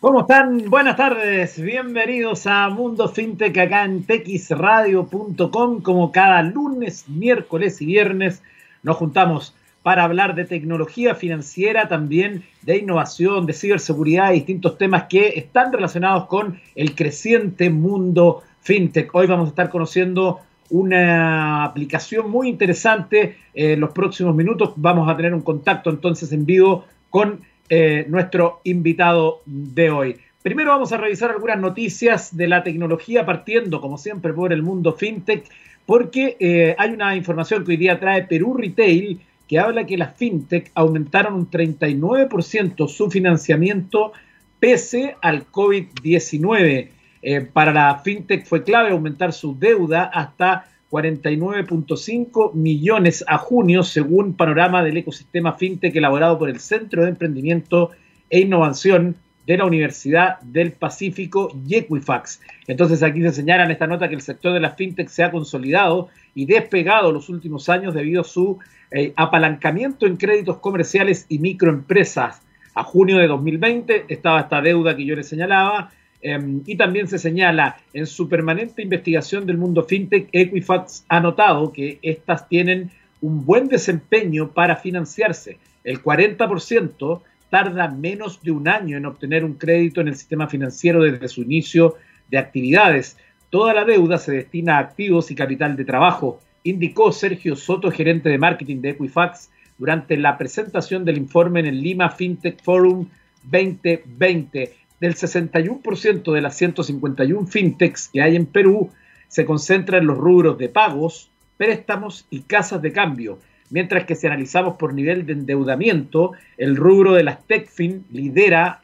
¿Cómo están? Buenas tardes, bienvenidos a Mundo Fintech acá en texradio.com. Como cada lunes, miércoles y viernes nos juntamos para hablar de tecnología financiera, también de innovación, de ciberseguridad distintos temas que están relacionados con el creciente mundo fintech. Hoy vamos a estar conociendo una aplicación muy interesante. En los próximos minutos vamos a tener un contacto entonces en vivo con eh, nuestro invitado de hoy. Primero vamos a revisar algunas noticias de la tecnología, partiendo, como siempre, por el mundo fintech, porque eh, hay una información que hoy día trae Perú Retail que habla que las fintech aumentaron un 39% su financiamiento pese al COVID-19. Eh, para la fintech fue clave aumentar su deuda hasta 49.5 millones a junio, según panorama del ecosistema fintech elaborado por el Centro de Emprendimiento e Innovación de la Universidad del Pacífico y Equifax. Entonces aquí se señala en esta nota que el sector de las fintech se ha consolidado y despegado los últimos años debido a su eh, apalancamiento en créditos comerciales y microempresas. A junio de 2020 estaba esta deuda que yo les señalaba, Em, y también se señala en su permanente investigación del mundo fintech, Equifax ha notado que estas tienen un buen desempeño para financiarse. El 40% tarda menos de un año en obtener un crédito en el sistema financiero desde su inicio de actividades. Toda la deuda se destina a activos y capital de trabajo, indicó Sergio Soto, gerente de marketing de Equifax, durante la presentación del informe en el Lima FinTech Forum 2020 del 61% de las 151 fintechs que hay en Perú se concentra en los rubros de pagos, préstamos y casas de cambio, mientras que si analizamos por nivel de endeudamiento, el rubro de las TechFin lidera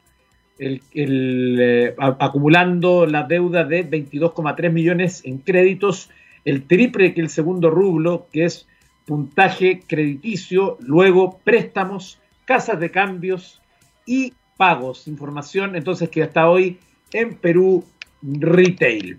eh, acumulando la deuda de 22,3 millones en créditos, el triple que el segundo rubro, que es puntaje crediticio, luego préstamos, casas de cambios y pagos. Información entonces que hasta hoy en Perú Retail.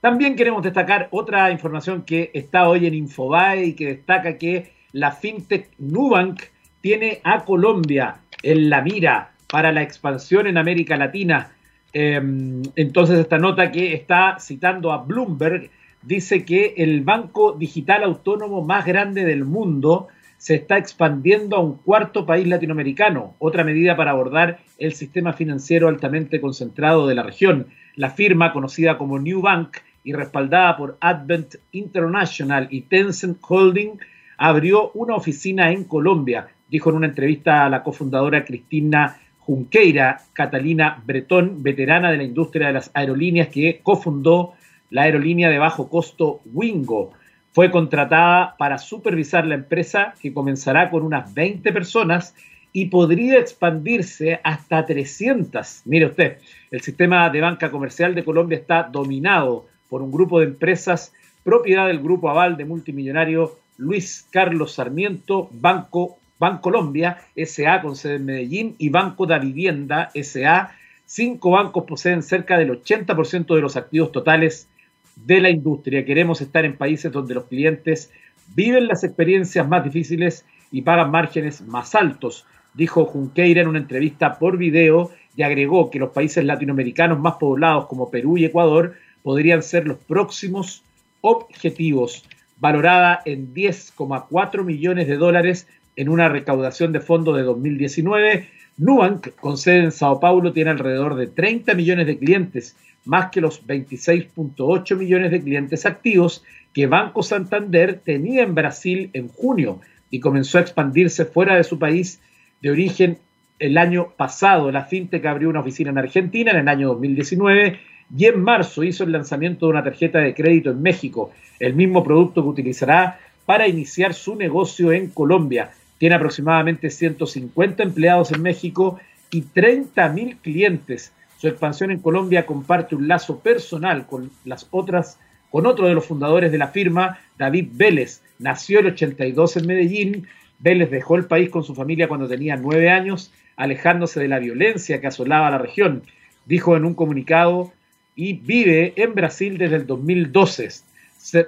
También queremos destacar otra información que está hoy en Infobae y que destaca que la fintech Nubank tiene a Colombia en la mira para la expansión en América Latina. Em, entonces esta nota que está citando a Bloomberg dice que el banco digital autónomo más grande del mundo se está expandiendo a un cuarto país latinoamericano, otra medida para abordar el sistema financiero altamente concentrado de la región. La firma, conocida como New Bank y respaldada por Advent International y Tencent Holding, abrió una oficina en Colombia, dijo en una entrevista a la cofundadora Cristina Junqueira, Catalina Bretón, veterana de la industria de las aerolíneas que cofundó la aerolínea de bajo costo Wingo. Fue contratada para supervisar la empresa que comenzará con unas 20 personas y podría expandirse hasta 300. Mire usted, el sistema de banca comercial de Colombia está dominado por un grupo de empresas propiedad del grupo aval de multimillonario Luis Carlos Sarmiento, Banco Bancolombia SA con sede en Medellín y Banco da Vivienda SA. Cinco bancos poseen cerca del 80% de los activos totales de la industria. Queremos estar en países donde los clientes viven las experiencias más difíciles y pagan márgenes más altos, dijo Junqueira en una entrevista por video y agregó que los países latinoamericanos más poblados como Perú y Ecuador podrían ser los próximos objetivos, valorada en 10,4 millones de dólares en una recaudación de fondos de 2019. Nubank, con sede en Sao Paulo, tiene alrededor de 30 millones de clientes más que los 26.8 millones de clientes activos que Banco Santander tenía en Brasil en junio y comenzó a expandirse fuera de su país de origen el año pasado. La FinTech abrió una oficina en Argentina en el año 2019 y en marzo hizo el lanzamiento de una tarjeta de crédito en México, el mismo producto que utilizará para iniciar su negocio en Colombia. Tiene aproximadamente 150 empleados en México y 30.000 clientes su expansión en Colombia comparte un lazo personal con las otras, con otro de los fundadores de la firma, David Vélez. Nació el 82 en Medellín. Vélez dejó el país con su familia cuando tenía nueve años, alejándose de la violencia que asolaba la región, dijo en un comunicado, y vive en Brasil desde el 2012.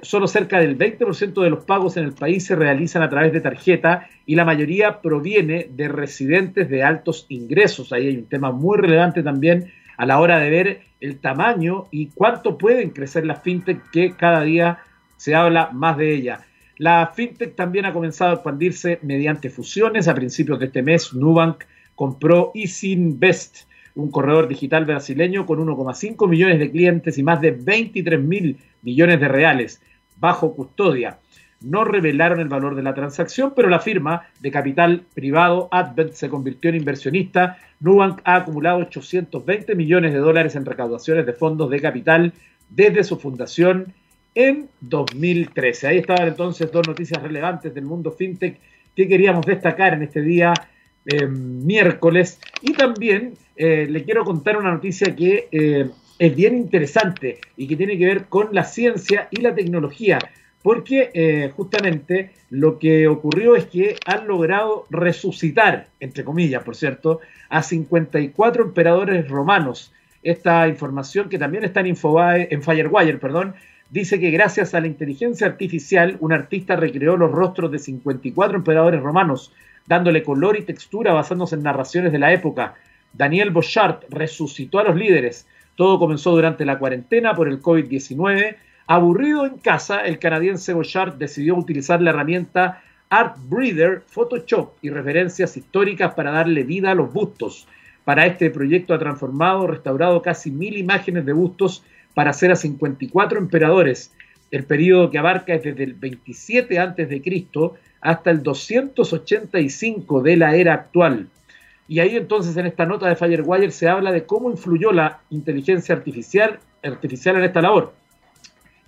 Solo cerca del 20% de los pagos en el país se realizan a través de tarjeta y la mayoría proviene de residentes de altos ingresos. Ahí hay un tema muy relevante también a la hora de ver el tamaño y cuánto pueden crecer las fintech que cada día se habla más de ella. La fintech también ha comenzado a expandirse mediante fusiones. A principios de este mes, Nubank compró EasyInvest, un corredor digital brasileño con 1,5 millones de clientes y más de 23 mil millones de reales bajo custodia. No revelaron el valor de la transacción, pero la firma de capital privado Advent se convirtió en inversionista. Nubank ha acumulado 820 millones de dólares en recaudaciones de fondos de capital desde su fundación en 2013. Ahí estaban entonces dos noticias relevantes del mundo fintech que queríamos destacar en este día eh, miércoles. Y también eh, le quiero contar una noticia que eh, es bien interesante y que tiene que ver con la ciencia y la tecnología, porque justamente lo que ocurrió es que han logrado resucitar, entre comillas, por cierto, a 54 emperadores romanos. Esta información que también está en, Infobae, en Firewire, perdón, dice que gracias a la inteligencia artificial, un artista recreó los rostros de 54 emperadores romanos, dándole color y textura basándose en narraciones de la época. Daniel Bochart resucitó a los líderes. Todo comenzó durante la cuarentena por el COVID-19. Aburrido en casa, el canadiense Bochart decidió utilizar la herramienta Art Breeder, Photoshop y referencias históricas para darle vida a los bustos. Para este proyecto ha transformado, restaurado casi mil imágenes de bustos para hacer a 54 emperadores. El periodo que abarca es desde el 27 a.C hasta el 285 de la era actual. Y ahí entonces en esta nota de Firewire se habla de cómo influyó la inteligencia artificial, artificial en esta labor.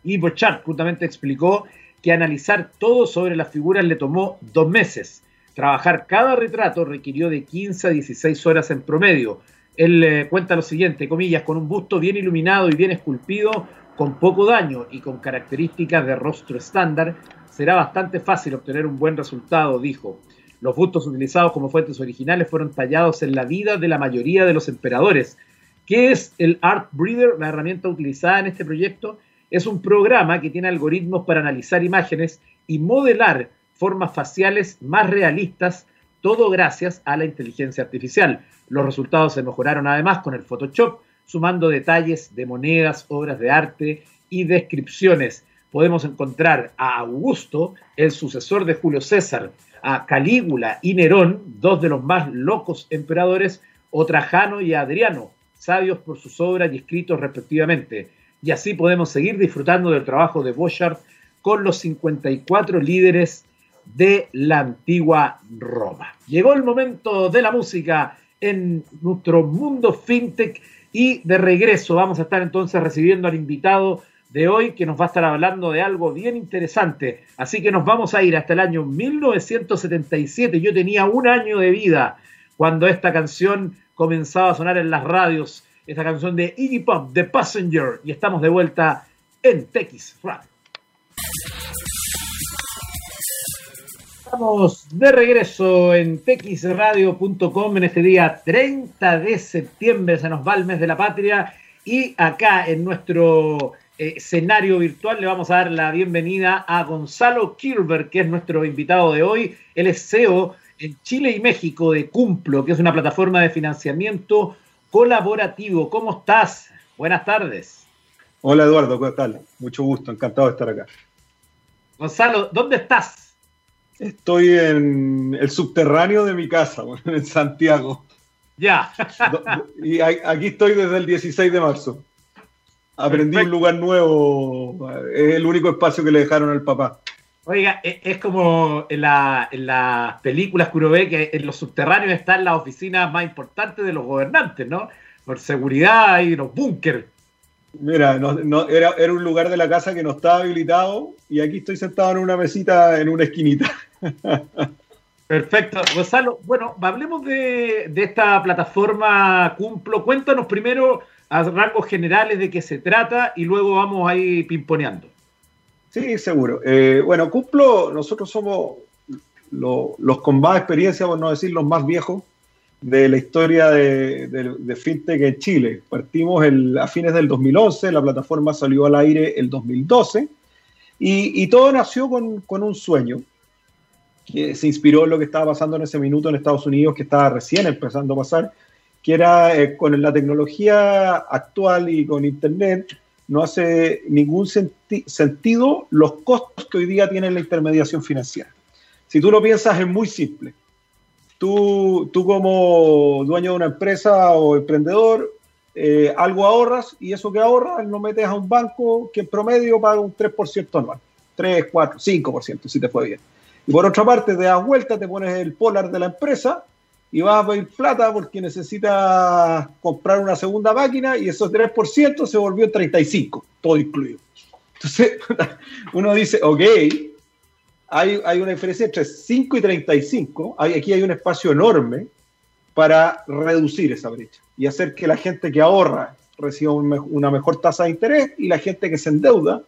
Y Bochart justamente explicó que analizar todo sobre las figuras le tomó dos meses. Trabajar cada retrato requirió de 15 a 16 horas en promedio. Él eh, cuenta lo siguiente, comillas, con un busto bien iluminado y bien esculpido, con poco daño y con características de rostro estándar, será bastante fácil obtener un buen resultado, dijo. Los bustos utilizados como fuentes originales fueron tallados en la vida de la mayoría de los emperadores. ¿Qué es el Art Breeder, la herramienta utilizada en este proyecto? Es un programa que tiene algoritmos para analizar imágenes y modelar formas faciales más realistas, todo gracias a la inteligencia artificial. Los resultados se mejoraron además con el Photoshop, sumando detalles de monedas, obras de arte y descripciones podemos encontrar a Augusto, el sucesor de Julio César, a Calígula y Nerón, dos de los más locos emperadores, o Trajano y Adriano, sabios por sus obras y escritos respectivamente. Y así podemos seguir disfrutando del trabajo de Bochart con los 54 líderes de la antigua Roma. Llegó el momento de la música en nuestro mundo fintech y de regreso vamos a estar entonces recibiendo al invitado de hoy que nos va a estar hablando de algo bien interesante. Así que nos vamos a ir hasta el año 1977. Yo tenía un año de vida cuando esta canción comenzaba a sonar en las radios. Esta canción de Iggy Pop, The Passenger. Y estamos de vuelta en TX Radio. Estamos de regreso en texradio.com en este día 30 de septiembre. Se nos va el mes de la patria. Y acá en nuestro escenario virtual le vamos a dar la bienvenida a Gonzalo Kirber, que es nuestro invitado de hoy. Él es CEO en Chile y México de Cumplo, que es una plataforma de financiamiento colaborativo. ¿Cómo estás? Buenas tardes. Hola Eduardo, ¿qué tal? Mucho gusto, encantado de estar acá. Gonzalo, ¿dónde estás? Estoy en el subterráneo de mi casa, en Santiago. Ya. y aquí estoy desde el 16 de marzo. Aprendí un lugar nuevo. Es el único espacio que le dejaron al papá. Oiga, e, es como en, las películas que uno ve que en los subterráneos están las oficinas más importantes de los gobernantes, ¿no? Por seguridad y los búnkeres. Mira, no, era, era, un lugar de la casa que no estaba habilitado y aquí estoy sentado en una mesita en una esquinita. Perfecto. Gonzalo, bueno, hablemos de, de esta plataforma Cumplo. Cuéntanos primero a rasgos generales de qué se trata y luego vamos ahí pimponeando. Sí, seguro. Eh, bueno, Cumplo, nosotros somos los con más experiencia, por no decir los más viejos, de la historia de, de, FinTech en Chile. Partimos a fines del 2011, la plataforma salió al aire el 2012 Y, todo nació con, con, un sueño que se inspiró en lo que estaba pasando en ese minuto en Estados Unidos, que estaba recién empezando a pasar, que era eh, con la tecnología actual y con Internet, no hace ningún sentido los costos que hoy día tiene la intermediación financiera. Si tú lo piensas, es muy simple. Tú, tú como dueño de una empresa o emprendedor, eh, algo ahorras y eso que ahorras lo metes a un banco que en promedio paga un 3% anual. 3, 4, 5% si te fue bien. Y por otra parte, te das vuelta, te pones el polar de la empresa y vas a pedir plata porque necesitas comprar una segunda máquina y esos 3% se volvió 35, todo incluido. Entonces, uno dice, ok, hay, hay una diferencia entre 5 y 35, hay, aquí hay un espacio enorme para reducir esa brecha y hacer que la gente que ahorra reciba una mejor tasa de interés y la gente que se endeuda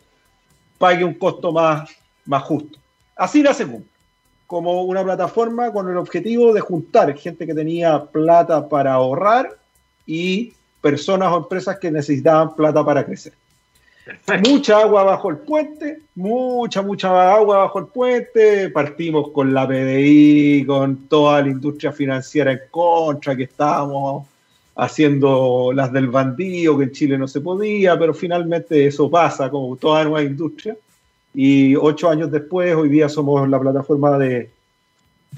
pague un costo más, más justo. Así nace Cumple como una plataforma con el objetivo de juntar gente que tenía plata para ahorrar y personas o empresas que necesitaban plata para crecer. Mucha agua bajo el puente, mucha, mucha agua bajo el puente. Partimos con la PDI, con toda la industria financiera en contra, que estábamos haciendo las del bandido, que en Chile no se podía, pero finalmente eso pasa, como toda nueva industria. Y ocho años después, hoy día somos la plataforma de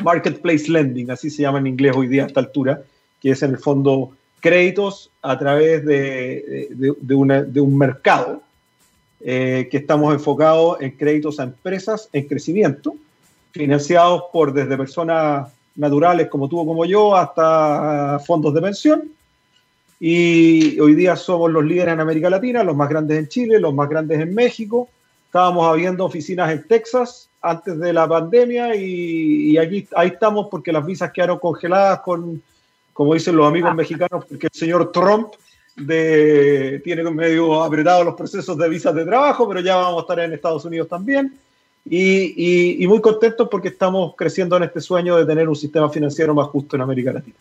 Marketplace Lending, así se llama en inglés hoy día a esta altura, que es en el fondo créditos a través de, de, un mercado eh, que estamos enfocados en créditos a empresas en crecimiento, financiados por desde personas naturales como tú o como yo hasta fondos de pensión. Y hoy día somos los líderes en América Latina, los más grandes en Chile, los más grandes en México, Estábamos abriendo oficinas en Texas antes de la pandemia y, aquí ahí estamos porque las visas quedaron congeladas con, como dicen los amigos ah. mexicanos, porque el señor Trump de, tiene medio apretado los procesos de visas de trabajo, pero ya vamos a estar en Estados Unidos también. Y, y, muy contentos porque estamos creciendo en este sueño de tener un sistema financiero más justo en América Latina.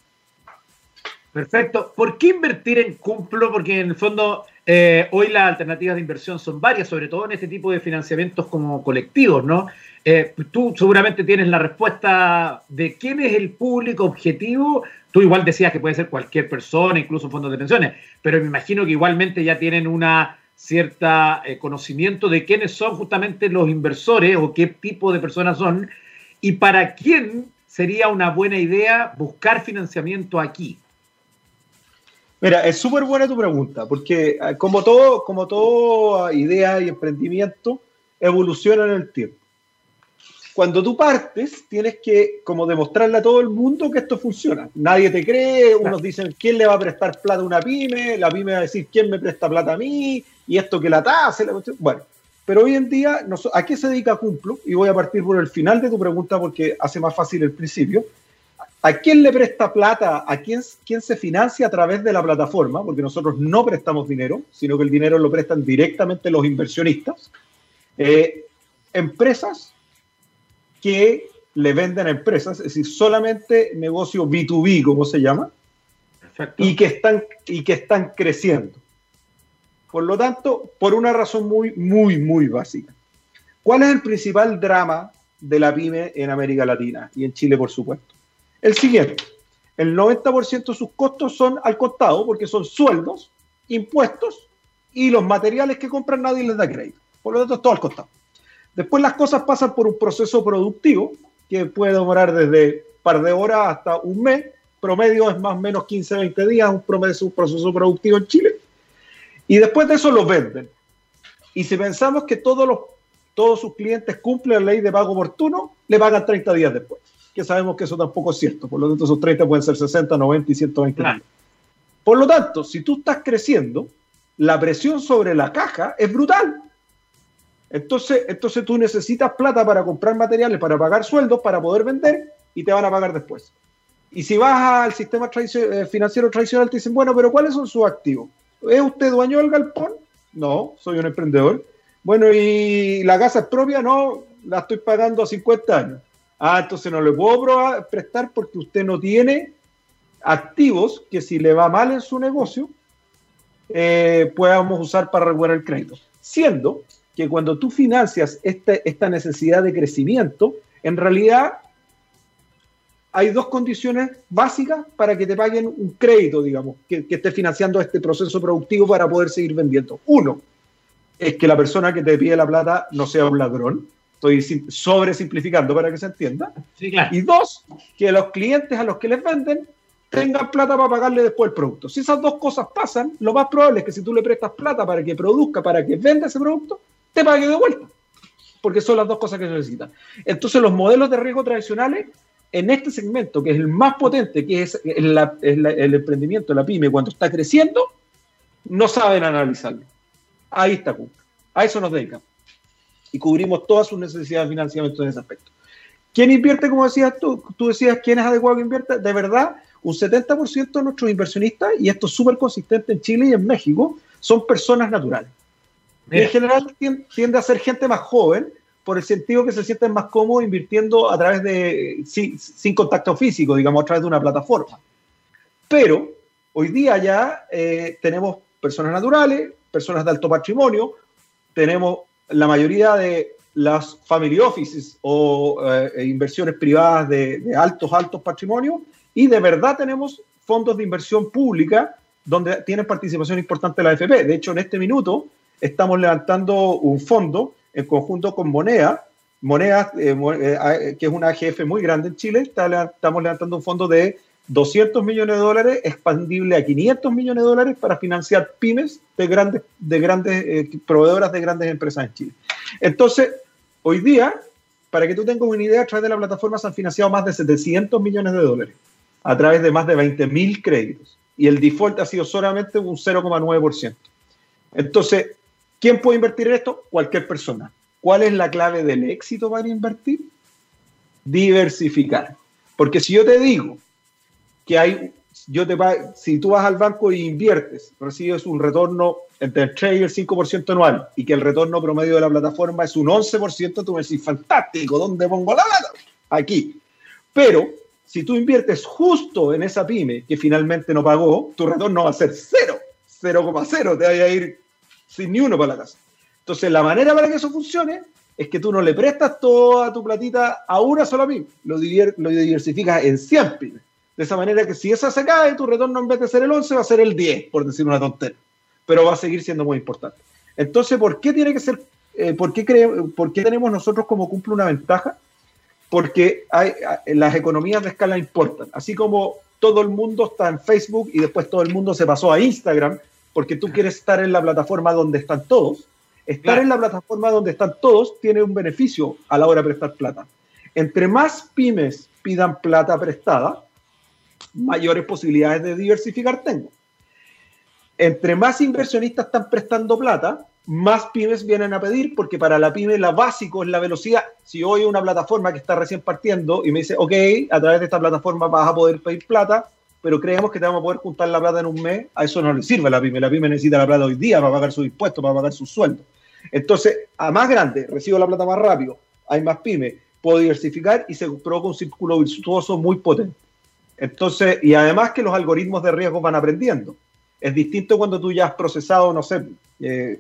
Perfecto. ¿Por qué invertir en Cumplo? Porque en el fondo eh, hoy las alternativas de inversión son varias, sobre todo en este tipo de financiamientos como colectivos, ¿no? Eh, tú seguramente tienes la respuesta de quién es el público objetivo. Tú igual decías que puede ser cualquier persona, incluso fondos de pensiones, pero me imagino que igualmente ya tienen una cierta eh, conocimiento de quiénes son justamente los inversores o qué tipo de personas son y para quién sería una buena idea buscar financiamiento aquí. Mira, es súper buena tu pregunta, porque ah, como todo, como toda idea y emprendimiento, evoluciona en el tiempo. Cuando tú partes, tienes que como demostrarle a todo el mundo que esto funciona. Nadie te cree, unos dicen, ¿quién le va a prestar plata a una pyme? La pyme va a decir, ¿quién me presta plata a mí? Y esto que la tasa. Bueno, pero hoy en día, ¿a qué se dedica Cumplo? Y voy a partir por el final de tu pregunta porque hace más fácil el principio. ¿A quién le presta plata? ¿A quién, quién, se financia a través de la plataforma? Porque nosotros no prestamos dinero, sino que el dinero lo prestan directamente los inversionistas. Eh, empresas que le venden a empresas, es decir, solamente negocio B2B, como se llama, y que, están, y que están creciendo. Por lo tanto, por una razón muy, muy, muy básica. ¿Cuál es el principal drama de la pyme en América Latina y en Chile, por supuesto? El siguiente. El 90% de sus costos son al costado porque son sueldos, impuestos y los materiales que compran nadie les da crédito. Por lo tanto, es todo al costado. Después las cosas pasan por un proceso productivo que puede demorar desde un par de horas hasta un mes. Promedio es más o menos 15, 20 días, un, promedio, un proceso productivo en Chile. Y después de eso los venden. Y si pensamos que todos, los, todos sus clientes cumplen la ley de pago oportuno, le pagan 30 días después que sabemos que eso tampoco es cierto. Por lo tanto, esos 30 pueden ser 60, 90 y 120 Por lo tanto, si tú estás creciendo, la presión sobre la caja es brutal. Entonces, entonces tú necesitas plata para comprar materiales, para pagar sueldos, para poder vender y te van a pagar después. Y si vas al sistema eh, financiero tradicional, te dicen, bueno, pero ¿cuáles son sus activos? ¿Es usted dueño del galpón? No, soy un emprendedor. Bueno, ¿y la casa es propia? No, la estoy pagando a 50 años. Ah, entonces no le puedo prestar porque usted no tiene activos que si le va mal en su negocio, eh, podamos usar para regular el crédito. Siendo que cuando tú financias este, esta necesidad de crecimiento, en realidad hay dos condiciones básicas para que te paguen un crédito, digamos, que, que esté financiando este proceso productivo para poder seguir vendiendo. Uno, es que la persona que te pide la plata no sea un ladrón. Estoy sobresimplificando para que se entienda. Y dos, que los clientes a los que les venden tengan plata para pagarle después el producto. Si esas dos cosas pasan, lo más probable es que si tú le prestas plata para que produzca, para que venda ese producto, te pague de vuelta. Porque son las dos cosas que necesitan. Entonces, los modelos de riesgo tradicionales en este segmento, que es el más potente, que es, el emprendimiento, la pyme, cuando está creciendo, no saben analizarlo. Ahí está A eso nos dedicamos. Y cubrimos todas sus necesidades de financiamiento en ese aspecto. ¿Quién invierte, como decías tú? Tú decías, ¿quién es adecuado que invierta? De verdad, un 70% de nuestros inversionistas, y esto es súper consistente en Chile y en México, son personas naturales. En general tiende a ser gente más joven, por el sentido que se sienten más cómodos invirtiendo a través de, sin, contacto físico, digamos, a través de una plataforma. Pero hoy día ya eh, tenemos personas naturales, personas de alto patrimonio, tenemos la mayoría de las family offices o eh, inversiones privadas de, altos, altos patrimonios y de verdad tenemos fondos de inversión pública donde tienen participación importante la AFP. De hecho, en este minuto estamos levantando un fondo en conjunto con Moneda, eh, eh, eh, que es una AGF muy grande en Chile, estamos levantando un fondo de 200 millones de dólares, expandible a 500 millones de dólares para financiar pymes de grandes, de grandes proveedoras de grandes empresas en Chile. Entonces, hoy día, para que tú tengas una idea, a través de la plataforma se han financiado más de 700 millones de dólares a través de más de 20 mil créditos. Y el default ha sido solamente un 0,9%. Entonces, ¿Quién puede invertir en esto? Cualquier persona. ¿Cuál es la clave del éxito para invertir? Diversificar. Porque si yo te digo que hay, yo te si tú vas al banco e inviertes, recibes un retorno entre el 3 y el 5% anual y que el retorno promedio de la plataforma es un 11%, tú me decís, fantástico, ¿dónde pongo la plata? Aquí. Pero si tú inviertes justo en esa pyme que finalmente no pagó, tu retorno va a ser cero, 0,0, te va a ir sin ni uno para la casa. Entonces, la manera para que eso funcione es que tú no le prestas toda tu platita a una sola pyme, lo diversificas en 100 pymes. De esa manera que si esa se cae, tu retorno en vez de ser el 11 va a ser el 10, por decir una tontera. Pero va a seguir siendo muy importante. Entonces, ¿por qué tiene que ser, eh, por, qué por qué tenemos nosotros como cumple una ventaja? Porque hay, las economías de escala importan. Así como todo el mundo está en Facebook y después todo el mundo se pasó a Instagram porque tú quieres estar en la plataforma donde están todos. Estar en la plataforma donde están todos tiene un beneficio a la hora de prestar plata. Entre más pymes pidan plata prestada, mayores posibilidades de diversificar tengo. Entre más inversionistas están prestando plata, más pymes vienen a pedir, porque para la pyme la básico es la velocidad. Si hoy una plataforma que está recién partiendo y me dice, ok, a través de esta plataforma vas a poder pedir plata, pero creemos que te vamos a poder juntar la plata en un mes, a eso no le sirve a la pyme. La pyme necesita la plata hoy día para pagar sus impuestos, para pagar sus sueldos. Entonces, a más grande, recibo la plata más rápido, hay más pyme, puedo diversificar y se provoca un círculo virtuoso muy potente. Entonces, y además que los algoritmos de riesgo van aprendiendo. Es distinto cuando tú ya has procesado, no sé, eh,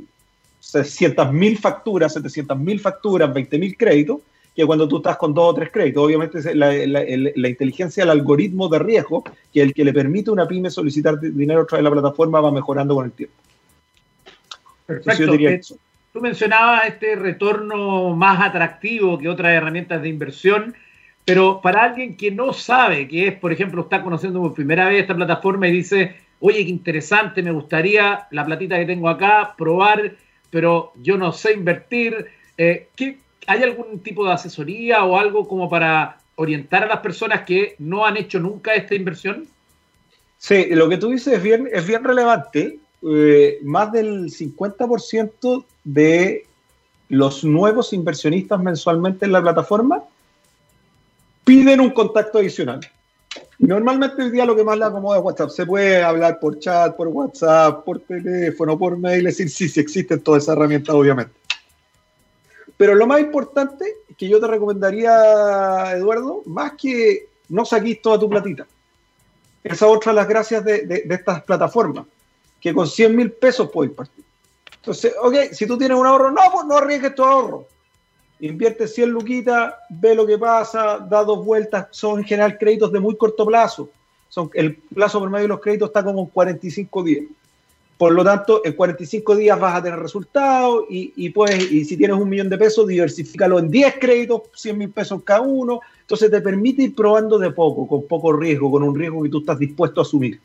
600.000 facturas, 700.000 facturas, 20.000 créditos, que cuando tú estás con dos o tres créditos. Obviamente la, la, inteligencia, el algoritmo de riesgo, que el que le permite a una pyme solicitar dinero a través de la plataforma va mejorando con el tiempo. Perfecto. Eh, tú mencionabas este retorno más atractivo que otras herramientas de inversión, pero para alguien que no sabe, que es, por ejemplo, está conociendo por primera vez esta plataforma y dice, oye, qué interesante, me gustaría la platita que tengo acá, probar, pero yo no sé invertir. Eh, ¿qué, ¿hay algún tipo de asesoría o algo como para orientar a las personas que no han hecho nunca esta inversión? Sí, lo que tú dices es bien, es bien relevante. Eh, más del 50% de los nuevos inversionistas mensualmente en la plataforma piden un contacto adicional. Normalmente hoy día lo que más le acomoda es WhatsApp. Se puede hablar por chat, por WhatsApp, por teléfono, por mail, decir, sí, sí existen todas esas herramientas, obviamente. Pero lo más importante que yo te recomendaría, Eduardo, más que no saquís toda tu platita. Esa es otra de las gracias de, estas plataformas, que con 100 mil pesos puedes partir. Entonces, ok, si tú tienes un ahorro, no, pues no arriesgues tu ahorro. Invierte 100 luquitas, ve lo que pasa, da dos vueltas. Son en general créditos de muy corto plazo. Son, el plazo promedio de los créditos está como en 45 días. Por lo tanto, en 45 días vas a tener resultados y, y, puedes, y si tienes un millón de pesos, diversifícalo en 10 créditos, 100 mil pesos cada uno. Entonces te permite ir probando de poco, con poco riesgo, con un riesgo que tú estás dispuesto a asumir.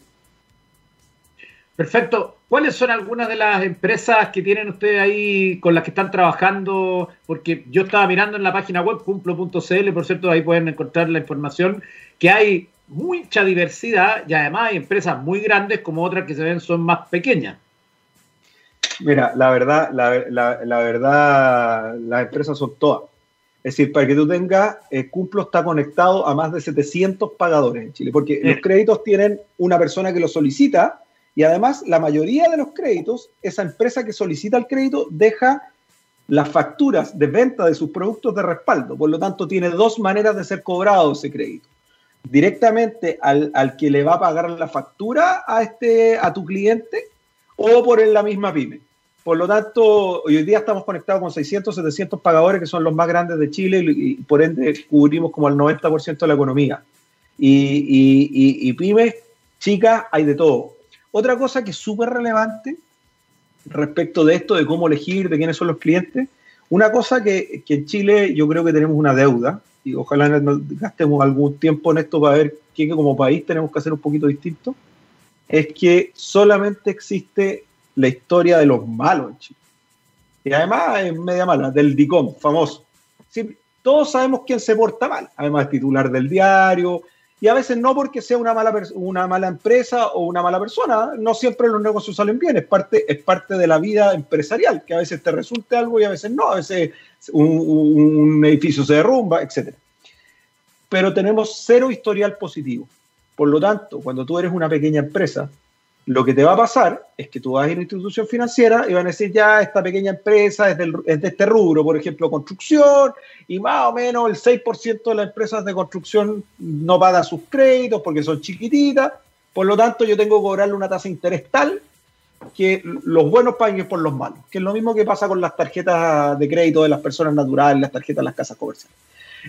Perfecto. ¿Cuáles son algunas de las empresas que tienen ustedes ahí con las que están trabajando? Porque yo estaba mirando en la página web cumplo.cl, por cierto, ahí pueden encontrar la información, que hay mucha diversidad y además hay empresas muy grandes como otras que se ven son más pequeñas. Mira, la verdad, la, la, verdad, las empresas son todas. Es decir, para que tú tengas, eh, Cumplo está conectado a más de 700 pagadores en Chile, porque los créditos tienen una persona que los solicita y además la mayoría de los créditos, esa empresa que solicita el crédito deja las facturas de venta de sus productos de respaldo. Por lo tanto, tiene dos maneras de ser cobrado ese crédito directamente al, que le va a pagar la factura a, este, a tu cliente o por la misma pyme. Por lo tanto, hoy día estamos conectados con 600, 700 pagadores que son los más grandes de Chile y, por ende cubrimos como el 90% de la economía. Y, y, pymes, chicas, hay de todo. Otra cosa que es súper relevante respecto de esto, de cómo elegir, de quiénes son los clientes, una cosa que, que en Chile yo creo que tenemos una deuda, y ojalá gastemos algún tiempo en esto para ver qué como país tenemos que hacer un poquito distinto, es que solamente existe la historia de los malos en Chile. Y además es media mala, del DICOM, famoso. Sí, todos sabemos quién se porta mal, además titular del diario, a veces no porque sea una mala, una mala empresa o una mala persona, no siempre los negocios salen bien, es parte, es parte de la vida empresarial, que a veces te resulte algo y a veces no, a veces un, edificio se derrumba, etc. Pero tenemos cero historial positivo. Por lo tanto, cuando tú eres una pequeña empresa, lo que te va a pasar es que tú vas a ir a una institución financiera y van a decir, ya, esta pequeña empresa es, de este rubro, por ejemplo, construcción, y más o menos el 6% de las empresas de construcción no paga sus créditos porque son chiquititas, por lo tanto yo tengo que cobrarle una tasa de interés tal que los buenos paguen por los malos, que es lo mismo que pasa con las tarjetas de crédito de las personas naturales, las tarjetas de las casas comerciales.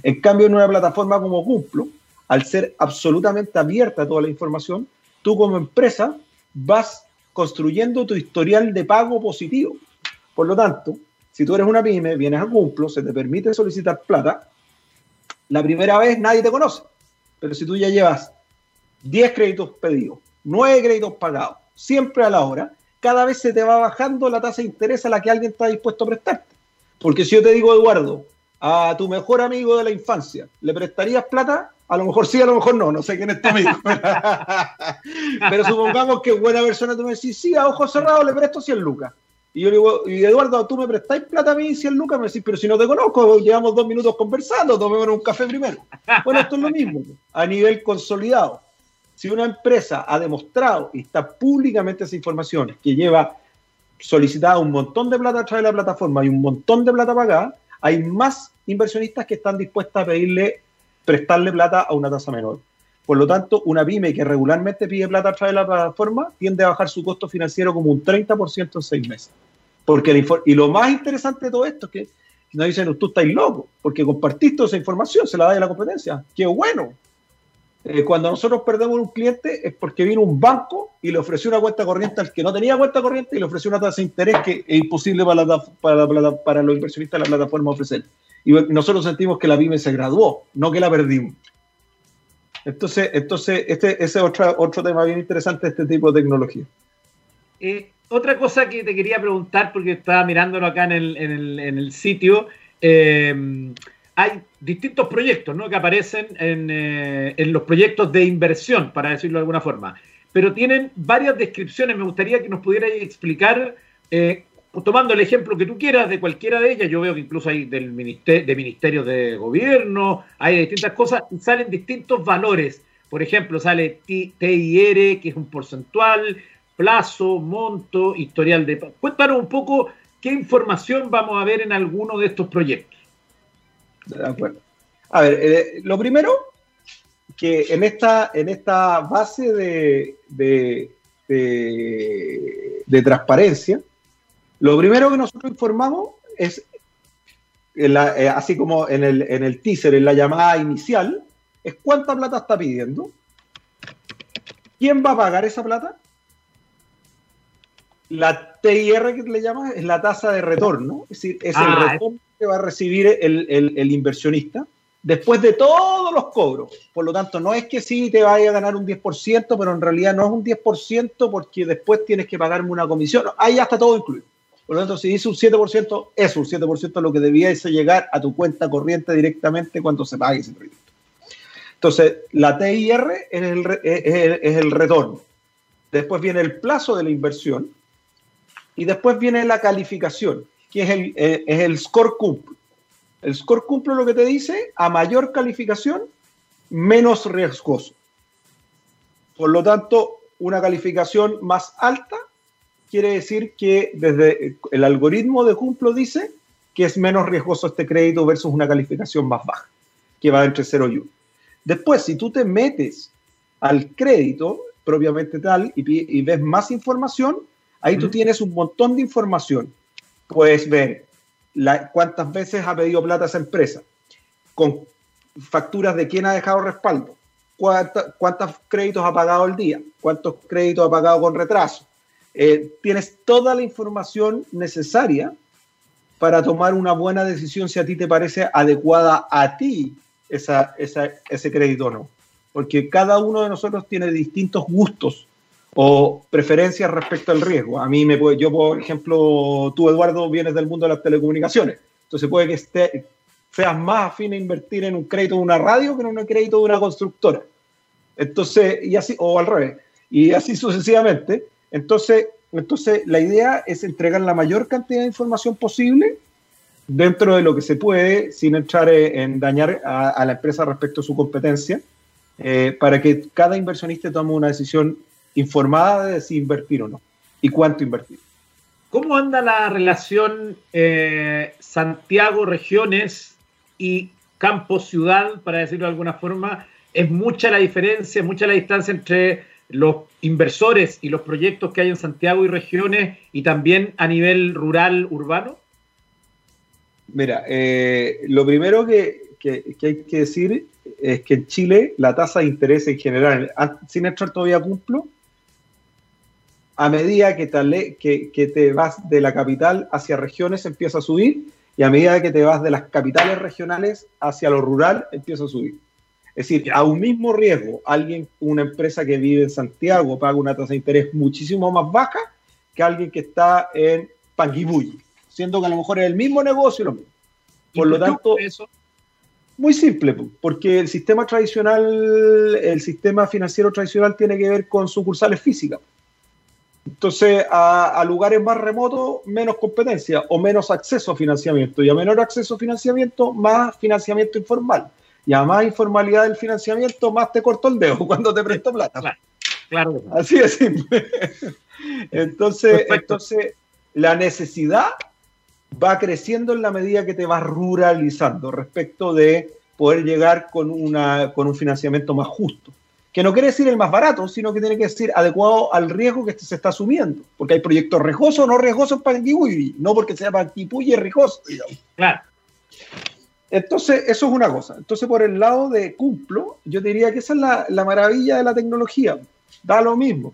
En cambio, en una plataforma como Cumplo, al ser absolutamente abierta a toda la información, tú como empresa vas construyendo tu historial de pago positivo. Por lo tanto, si tú eres una pyme, vienes a Cumplo, se te permite solicitar plata, la primera vez nadie te conoce. Pero si tú ya llevas 10 créditos pedidos, 9 créditos pagados, siempre a la hora, cada vez se te va bajando la tasa de interés a la que alguien está dispuesto a prestarte. Porque si yo te digo, Eduardo, a tu mejor amigo de la infancia, ¿le prestarías plata? A lo mejor sí, a lo mejor no, no sé quién es tu amigo. Pero supongamos que buena persona tú me decís, sí, a ojos cerrados le presto 100 lucas. Y yo le digo, y Eduardo, ¿tú me prestáis plata a mí 100 lucas? Me decís, pero si no te conozco, llevamos dos minutos conversando, tomémonos un café primero. Bueno, esto es lo mismo, a nivel consolidado. Si una empresa ha demostrado y está públicamente esa información, que lleva solicitada un montón de plata a través de la plataforma y un montón de plata pagada, hay más inversionistas que están dispuestas a pedirle prestarle plata a una tasa menor. Por lo tanto, una pyme que regularmente pide plata a través de la plataforma tiende a bajar su costo financiero como un 30% en seis meses. Porque y lo más interesante de todo esto es que nos dicen, tú estás loco, porque compartiste esa información, se la da a la competencia. ¡Qué bueno! Eh, cuando nosotros perdemos un cliente es porque vino un banco y le ofreció una cuenta corriente al que no tenía cuenta corriente y le ofreció una tasa de interés que es imposible para, para, para los inversionistas de la plataforma ofrecer y nosotros sentimos que la pyme se graduó, no que la perdimos. Entonces, entonces este, ese es otro, otro tema bien interesante de este tipo de tecnología. Eh, otra cosa que te quería preguntar, porque estaba mirándolo acá en el, en el, sitio, eh, hay distintos proyectos ¿no? que aparecen en, eh, en, los proyectos de inversión, para decirlo de alguna forma, pero tienen varias descripciones. Me gustaría que nos pudierais explicar tomando el ejemplo que tú quieras de cualquiera de ellas, yo veo que incluso hay del ministerio, de ministerios de gobierno, hay distintas cosas salen distintos valores. Por ejemplo, sale TIR, que es un porcentual, plazo, monto, historial de... Cuéntanos un poco qué información vamos a ver en alguno de estos proyectos. Acuerdo. A ver, eh, lo primero, que en esta, en esta base de, de, de transparencia, Lo primero que nosotros informamos es, eh, así como en el, en el teaser, en la llamada inicial, es cuánta plata está pidiendo, quién va a pagar esa plata. La TIR que le llaman es la tasa de retorno, es decir, es el ah, retorno que va a recibir el, el inversionista después de todos los cobros. Por lo tanto, no es que sí te vaya a ganar un 10%, pero en realidad no es un 10% porque después tienes que pagarme una comisión. Ahí ya está todo incluido. Por lo tanto, si dice un 7%, es un 7% lo que debía llegar a tu cuenta corriente directamente cuando se pague ese proyecto. Entonces, la TIR es el, es el retorno. Después viene el plazo de la inversión y después viene la calificación, que es el, eh, es el score cumple. El score cumple lo que te dice, a mayor calificación, menos riesgoso. Por lo tanto, una calificación más alta quiere decir que desde el algoritmo de cumplo dice que es menos riesgoso este crédito versus una calificación más baja, que va entre 0 y 1. Después, si tú te metes al crédito propiamente tal y, ves más información, ahí tú tienes un montón de información. Puedes ver cuántas veces ha pedido plata esa empresa, con facturas de quién ha dejado respaldo, cuántos créditos ha pagado el día, cuántos créditos ha pagado con retraso. Eh, tienes toda la información necesaria para tomar una buena decisión si a ti te parece adecuada a ti esa, ese crédito o no. Porque cada uno de nosotros tiene distintos gustos o preferencias respecto al riesgo. A mí me puede, yo por ejemplo, tú Eduardo vienes del mundo de las telecomunicaciones, entonces puede que esté, seas más afín a invertir en un crédito de una radio que en un crédito de una constructora. Entonces, y así, o al revés, y así sucesivamente. Entonces, entonces la idea es entregar la mayor cantidad de información posible dentro de lo que se puede, sin entrar en dañar a, la empresa respecto a su competencia, eh, para que cada inversionista tome una decisión informada de si invertir o no y cuánto invertir. ¿Cómo anda la relación eh, Santiago-regiones y campo-ciudad, para decirlo de alguna forma? ¿Es mucha la diferencia, mucha la distancia entre los inversores y los proyectos que hay en Santiago y regiones y también a nivel rural, urbano? Mira, eh, lo primero que, que, hay que decir es que en Chile la tasa de interés en general, sin entrar todavía cumplo, a medida que te, que, te vas de la capital hacia regiones empieza a subir y a medida que te vas de las capitales regionales hacia lo rural empieza a subir. Es decir, a un mismo riesgo, alguien, una empresa que vive en Santiago paga una tasa de interés muchísimo más baja que alguien que está en Panguipulli, siendo que a lo mejor es el mismo negocio y lo mismo. Por lo tanto, eso? muy simple, porque el sistema tradicional, el sistema financiero tradicional tiene que ver con sucursales físicas. Entonces, a, lugares más remotos, menos competencia o menos acceso a financiamiento. Y a menor acceso a financiamiento, más financiamiento informal. Y a más informalidad del financiamiento, más te corto el dedo cuando te presto plata. Claro. Así es simple. Entonces, entonces, la necesidad va creciendo en la medida que te vas ruralizando respecto de poder llegar con, una, con un financiamiento más justo que no quiere decir el más barato, sino que tiene que decir adecuado al riesgo que se está asumiendo. Porque hay proyectos riesgosos o no riesgosos para Panguipulli, no porque sea Panguipulli es riesgoso, Claro. Entonces, eso es una cosa. Entonces, por el lado de cumplo, yo diría que esa es la, maravilla de la tecnología. Da lo mismo.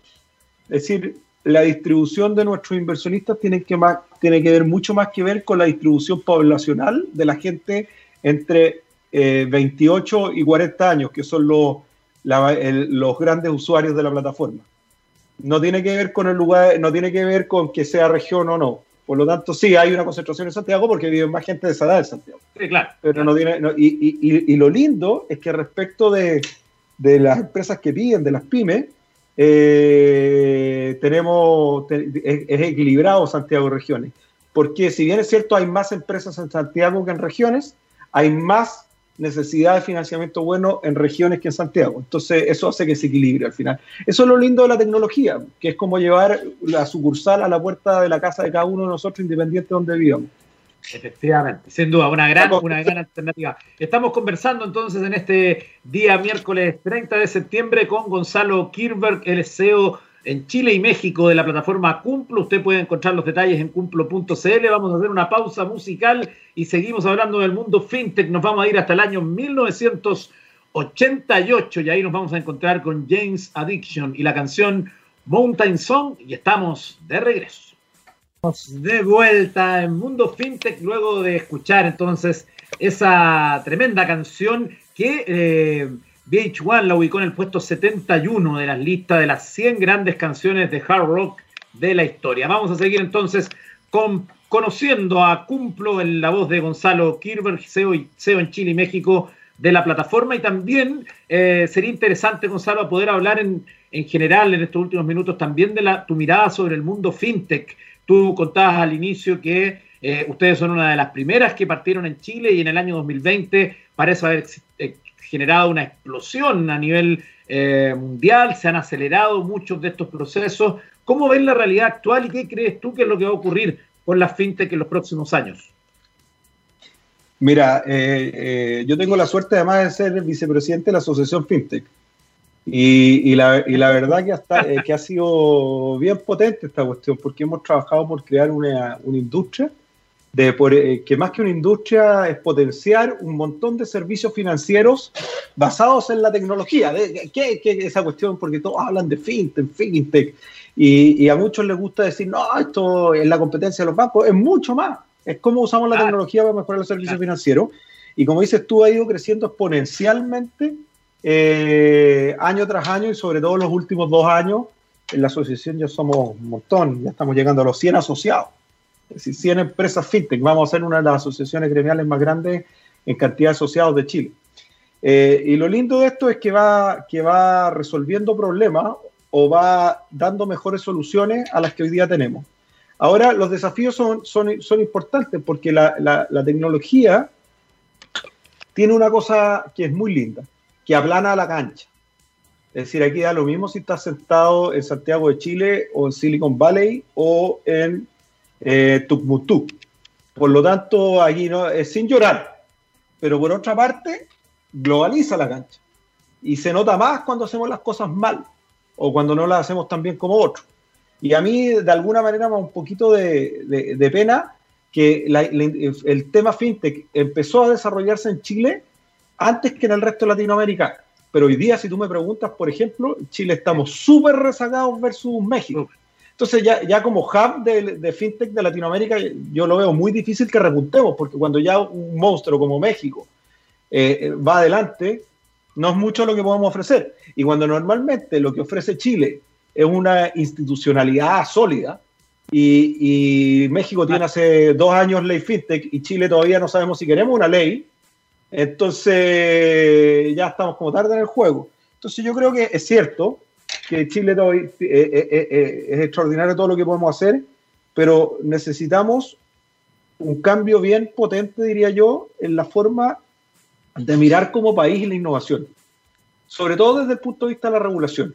Es decir, la distribución de nuestros inversionistas tiene que, más, tiene que ver mucho más que ver con la distribución poblacional de la gente entre 28 eh, y 40 años, que son los los grandes usuarios de la plataforma. No tiene que ver con el lugar, no tiene que ver con que sea región o no. Por lo tanto, sí, hay una concentración en Santiago porque vive más gente de esa edad en Santiago. Sí, claro. Pero no tiene, y, lo lindo es que respecto de, las empresas que piden, de las pymes, eh, tenemos, es, es, equilibrado Santiago y regiones. Porque si bien es cierto, hay más empresas en Santiago que en regiones, hay más necesidad de financiamiento bueno en regiones que en Santiago. Entonces, eso hace que se equilibre al final. Eso es lo lindo de la tecnología, que es como llevar la sucursal a la puerta de la casa de cada uno de nosotros, independiente de donde vivamos. Efectivamente, sin duda, una gran, una gran alternativa. Estamos conversando entonces en este día miércoles 30 de septiembre con Gonzalo Kirberg, el CEO en Chile y México de la plataforma Cumplo. Usted puede encontrar los detalles en cumplo.cl. Vamos a hacer una pausa musical y seguimos hablando del mundo fintech. Nos vamos a ir hasta el año 1988 y ahí nos vamos a encontrar con James Addiction y la canción Mountain Song y estamos de regreso. De vuelta en Mundo FinTech luego de escuchar entonces esa tremenda canción que eh, VH1 la ubicó en el puesto 71 de las listas de las 100 grandes canciones de hard rock de la historia. Vamos a seguir entonces con, conociendo a Cumplo en la voz de Gonzalo Kirber, CEO, en Chile y México de la plataforma y también eh, sería interesante, Gonzalo, poder hablar en, en general en estos últimos minutos también de la, tu mirada sobre el mundo fintech Tú contabas al inicio que eh, ustedes son una de las primeras que partieron en Chile y en el año 2020 parece haber eh, generado una explosión a nivel eh, mundial, se han acelerado muchos de estos procesos. ¿Cómo ves la realidad actual y qué crees tú que es lo que va a ocurrir con la fintech en los próximos años? Mira, yo tengo la suerte además de ser el vicepresidente de la Asociación FinTech. Y, la, verdad que, hasta, eh, que ha sido bien potente esta cuestión, porque hemos trabajado por crear una, industria, de, eh, que más que una industria es potenciar un montón de servicios financieros basados en la tecnología. ¿Qué, es esa cuestión? Porque todos hablan de fintech, fintech, y, a muchos les gusta decir, no, esto es la competencia de los bancos, es mucho más. Es cómo usamos la tecnología para mejorar los servicios financieros. Y como dices tú, ha ido creciendo exponencialmente eh, año tras año y sobre todo los últimos dos años, en la asociación ya somos un montón, ya estamos llegando a los 100 asociados, decir, 100 empresas fintech. Vamos a ser una de las asociaciones gremiales más grandes en cantidad de asociados de Chile. Eh, y lo lindo de esto es que va, que va resolviendo problemas o va dando mejores soluciones a las que hoy día tenemos. Ahora, los desafíos son, son, son importantes porque la, la, la tecnología tiene una cosa que es muy linda que aplana la cancha. Es decir, aquí da lo mismo si estás sentado en Santiago de Chile o en Silicon Valley o en eh, Por lo tanto, aquí no es sin llorar. Pero por otra parte, globaliza la cancha. Y se nota más cuando hacemos las cosas mal o cuando no las hacemos tan bien como otros. Y a mí, de alguna manera, me da un poquito de, pena que el tema fintech empezó a desarrollarse en Chile antes que en el resto de Latinoamérica. Pero hoy día, si tú me preguntas, por ejemplo, Chile estamos súper rezagados versus México. Entonces ya, ya como hub de, fintech de Latinoamérica, yo lo veo muy difícil que repuntemos, porque cuando ya un monstruo como México eh, va adelante, no es mucho lo que podemos ofrecer. Y cuando normalmente lo que ofrece Chile es una institucionalidad sólida, y, y México tiene hace dos años ley fintech y Chile todavía no sabemos si queremos una ley, entonces, ya estamos como tarde en el juego. Entonces, yo creo que es cierto que Chile eh, eh, eh, es extraordinario todo lo que podemos hacer, pero necesitamos un cambio bien potente, diría yo, en la forma de mirar como país la innovación, sobre todo desde el punto de vista de la regulación,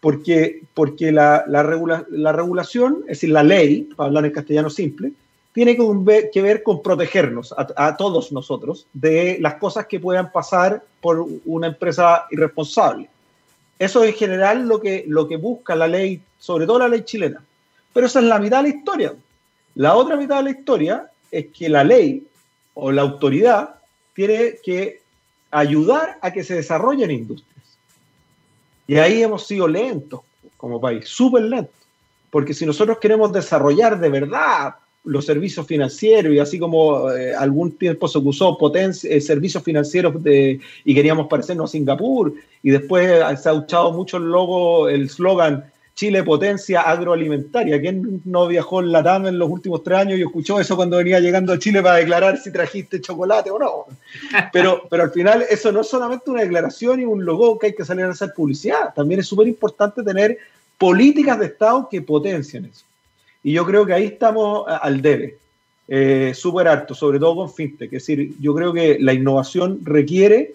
porque, porque la, la regulación, es decir, la ley, para hablar en castellano simple, tiene que ver con protegernos a, todos nosotros de las cosas que puedan pasar por una empresa irresponsable. Eso es en general lo que, lo que busca la ley, sobre todo la ley chilena. Pero esa es la mitad de la historia. La otra mitad de la historia es que la ley o la autoridad tiene que ayudar a que se desarrollen industrias. Y ahí hemos sido lentos como país, súper lentos. Porque si nosotros queremos desarrollar de verdad los servicios financieros y así como eh, algún tiempo se usó potencia, eh, servicios financieros de, y queríamos parecernos a Singapur y después se ha usado mucho el logo, el slogan Chile potencia agroalimentaria. ¿Quién no viajó en la TAM en los últimos tres años y escuchó eso cuando venía llegando a Chile para declarar si trajiste chocolate o no? Pero, pero al final eso no es solamente una declaración y un logo que hay que salir a hacer publicidad. También es súper importante tener políticas de Estado que potencien eso. Y yo creo que ahí estamos al debe, eh, súper alto, sobre todo con FinTech. Es decir, yo creo que la innovación requiere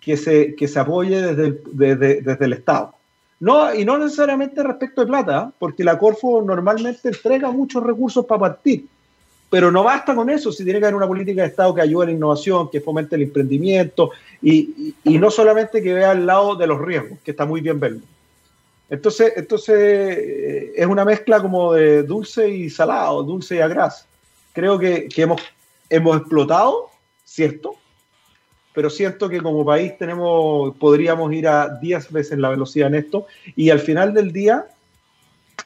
que se, que se apoye desde el, desde, el Estado. No, y no necesariamente respecto de plata, porque la Corfo normalmente entrega muchos recursos para partir. Pero no basta con eso, si tiene que haber una política de Estado que ayude a la innovación, que fomente el emprendimiento y, y, y no solamente que vea al lado de los riesgos, que está muy bien verlo. Entonces, entonces eh, es una mezcla como de dulce y salado, dulce y agraz. Creo que, que hemos, hemos explotado, ¿cierto? Pero siento que como país tenemos, podríamos ir a 10 veces la velocidad en esto. Y al final del día,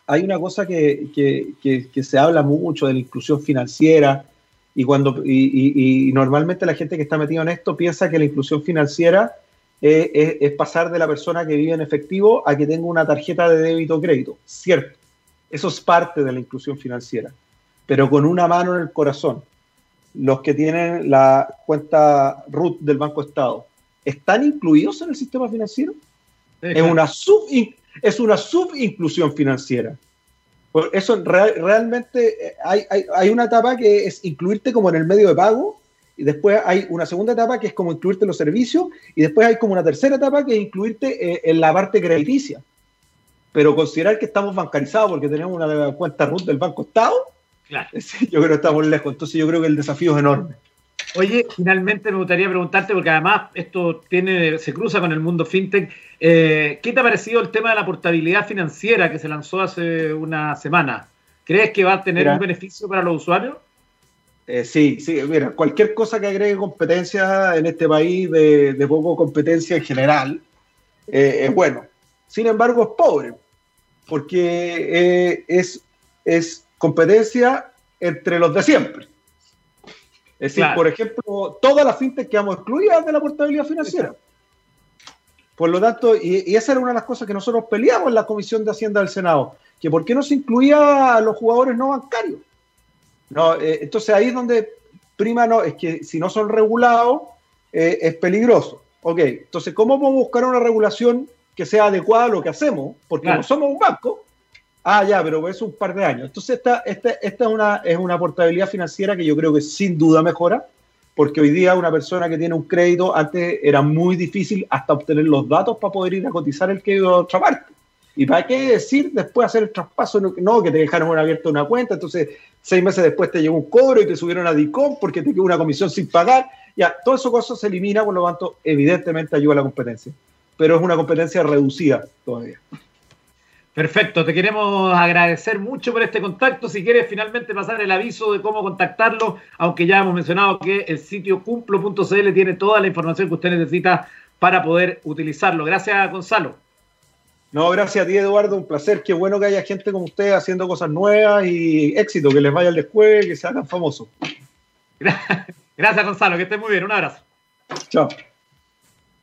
hay una cosa que, que, que, se habla mucho de la inclusión financiera. Y, cuando, y, y, normalmente la gente que está metida en esto piensa que la inclusión financiera es, pasar de la persona que vive en efectivo a que tenga una tarjeta de débito o crédito. Cierto, eso es parte de la inclusión financiera, pero con una mano en el corazón. Los que tienen la cuenta RUT del Banco Estado, ¿están incluidos en el sistema financiero? es, una sub, es una subinclusión financiera. Por eso realmente eh, hay, hay, hay, una etapa que es incluirte como en el medio de pago y después hay una segunda etapa que es como incluirte en los servicios, y después hay como una tercera etapa que es incluirte eh, en la parte crediticia. Pero considerar que estamos bancarizados porque tenemos una cuenta RUT del Banco Estado, claro. yo creo que estamos lejos. Entonces yo creo que el desafío es enorme. Oye, finalmente me gustaría preguntarte, porque además esto tiene, se cruza con el mundo fintech, eh, ¿qué te ha parecido el tema de la portabilidad financiera que se lanzó hace una semana? ¿Crees que va a tener un beneficio para los usuarios? Eh, sí, sí, mira, cualquier cosa que agregue competencia en este país de, poco competencia en general eh, es bueno. Sin embargo, es pobre, porque eh, es, es competencia entre los de siempre. Es decir, por ejemplo, todas las fintech que hemos excluidas de la portabilidad financiera. Por lo tanto, y, y, esa era una de las cosas que nosotros peleamos en la Comisión de Hacienda del Senado, que por qué no se incluía a los jugadores no bancarios. No, eh, entonces ahí es donde prima no, es que si no son regulados eh, es peligroso. Ok, entonces, ¿cómo podemos buscar una regulación que sea adecuada a lo que hacemos? Porque no somos un banco. Ah, ya, pero es un par de años. Entonces, esta, esta, esta es, una, es una portabilidad financiera que yo creo que sin duda mejora, porque hoy día una persona que tiene un crédito, antes era muy difícil hasta obtener los datos para poder ir a cotizar el crédito de otra parte. ¿Y para qué decir después hacer el traspaso? No, que te dejaron abierta una cuenta, entonces seis meses después te llegó un cobro y te subieron a DICOM porque te quedó una comisión sin pagar. Ya, todo eso cosas se elimina, por lo tanto, evidentemente ayuda a la competencia. Pero es una competencia reducida todavía. Perfecto, te queremos agradecer mucho por este contacto. Si quieres finalmente pasar el aviso de cómo contactarlo, aunque ya hemos mencionado que el sitio cumplo.cl tiene toda la información que usted necesita para poder utilizarlo. Gracias, Gonzalo. No, gracias a ti, Eduardo. Un placer. Qué bueno que haya gente como usted haciendo cosas nuevas y éxito, que les vaya al después, que se hagan famosos. Gracias, Gonzalo. Que esté muy bien. Un abrazo. Chao.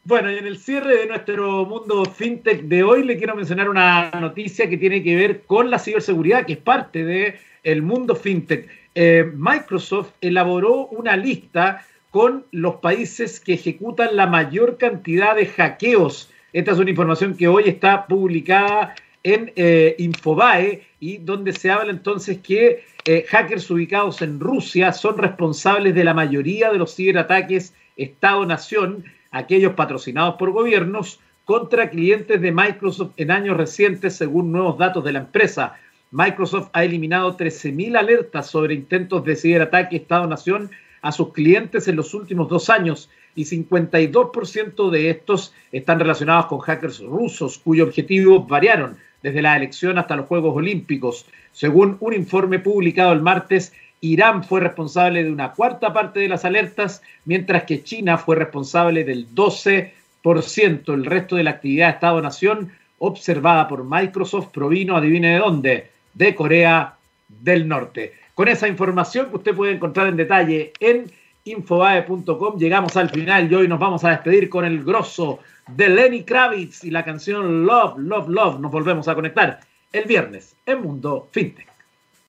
Bueno, y en el cierre de nuestro mundo fintech de hoy le quiero mencionar una noticia que tiene que ver con la ciberseguridad, que es parte del el mundo fintech. Eh, Microsoft elaboró una lista con los países que ejecutan la mayor cantidad de hackeos esta es una información que hoy está publicada en eh, Infobae y donde se habla entonces que eh, hackers ubicados en Rusia son responsables de la mayoría de los ciberataques Estado-Nación, aquellos patrocinados por gobiernos, contra clientes de Microsoft en años recientes, según nuevos datos de la empresa. Microsoft ha eliminado 13.000 alertas sobre intentos de ciberataque Estado-Nación a sus clientes en los últimos dos años y 52% de estos están relacionados con hackers rusos cuyos objetivos variaron desde la elección hasta los Juegos Olímpicos. Según un informe publicado el martes, Irán fue responsable de una cuarta parte de las alertas, mientras que China fue responsable del 12%. El resto de la actividad Estado-Nación observada por Microsoft provino, adivine de dónde, de Corea del Norte. Con esa información que usted puede encontrar en detalle en infobae.com. Llegamos al final y hoy nos vamos a despedir con el grosso de Lenny Kravitz y la canción Love, Love, Love. Nos volvemos a conectar el viernes en Mundo FinTech.